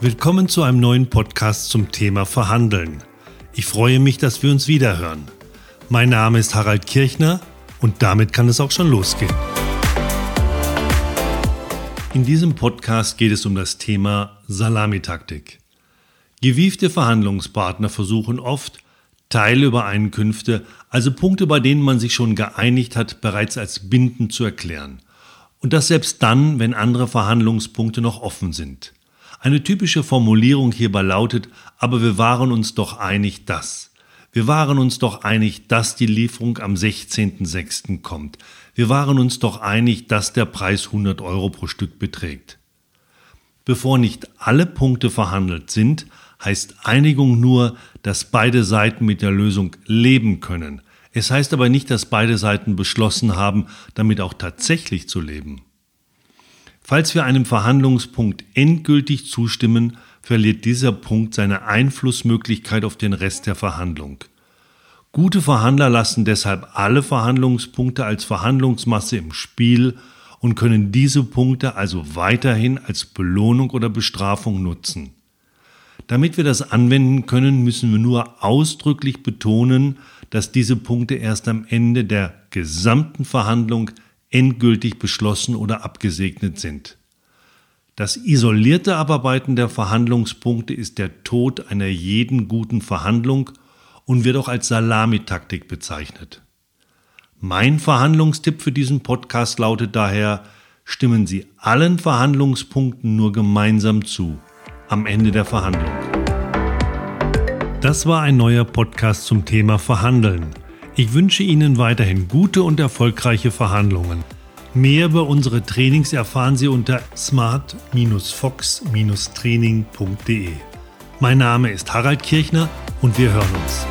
Willkommen zu einem neuen Podcast zum Thema Verhandeln. Ich freue mich, dass wir uns wiederhören. Mein Name ist Harald Kirchner und damit kann es auch schon losgehen. In diesem Podcast geht es um das Thema Salamitaktik. Gewiefte Verhandlungspartner versuchen oft, Teilübereinkünfte, also Punkte, bei denen man sich schon geeinigt hat, bereits als bindend zu erklären. Und das selbst dann, wenn andere Verhandlungspunkte noch offen sind. Eine typische Formulierung hierbei lautet, aber wir waren uns doch einig, dass. Wir waren uns doch einig, dass die Lieferung am 16.06. kommt. Wir waren uns doch einig, dass der Preis 100 Euro pro Stück beträgt. Bevor nicht alle Punkte verhandelt sind, heißt Einigung nur, dass beide Seiten mit der Lösung leben können. Es heißt aber nicht, dass beide Seiten beschlossen haben, damit auch tatsächlich zu leben. Falls wir einem Verhandlungspunkt endgültig zustimmen, verliert dieser Punkt seine Einflussmöglichkeit auf den Rest der Verhandlung. Gute Verhandler lassen deshalb alle Verhandlungspunkte als Verhandlungsmasse im Spiel und können diese Punkte also weiterhin als Belohnung oder Bestrafung nutzen. Damit wir das anwenden können, müssen wir nur ausdrücklich betonen, dass diese Punkte erst am Ende der gesamten Verhandlung endgültig beschlossen oder abgesegnet sind. Das isolierte Abarbeiten der Verhandlungspunkte ist der Tod einer jeden guten Verhandlung und wird auch als Salamitaktik bezeichnet. Mein Verhandlungstipp für diesen Podcast lautet daher, stimmen Sie allen Verhandlungspunkten nur gemeinsam zu, am Ende der Verhandlung. Das war ein neuer Podcast zum Thema Verhandeln. Ich wünsche Ihnen weiterhin gute und erfolgreiche Verhandlungen. Mehr über unsere Trainings erfahren Sie unter smart-fox-training.de. Mein Name ist Harald Kirchner und wir hören uns.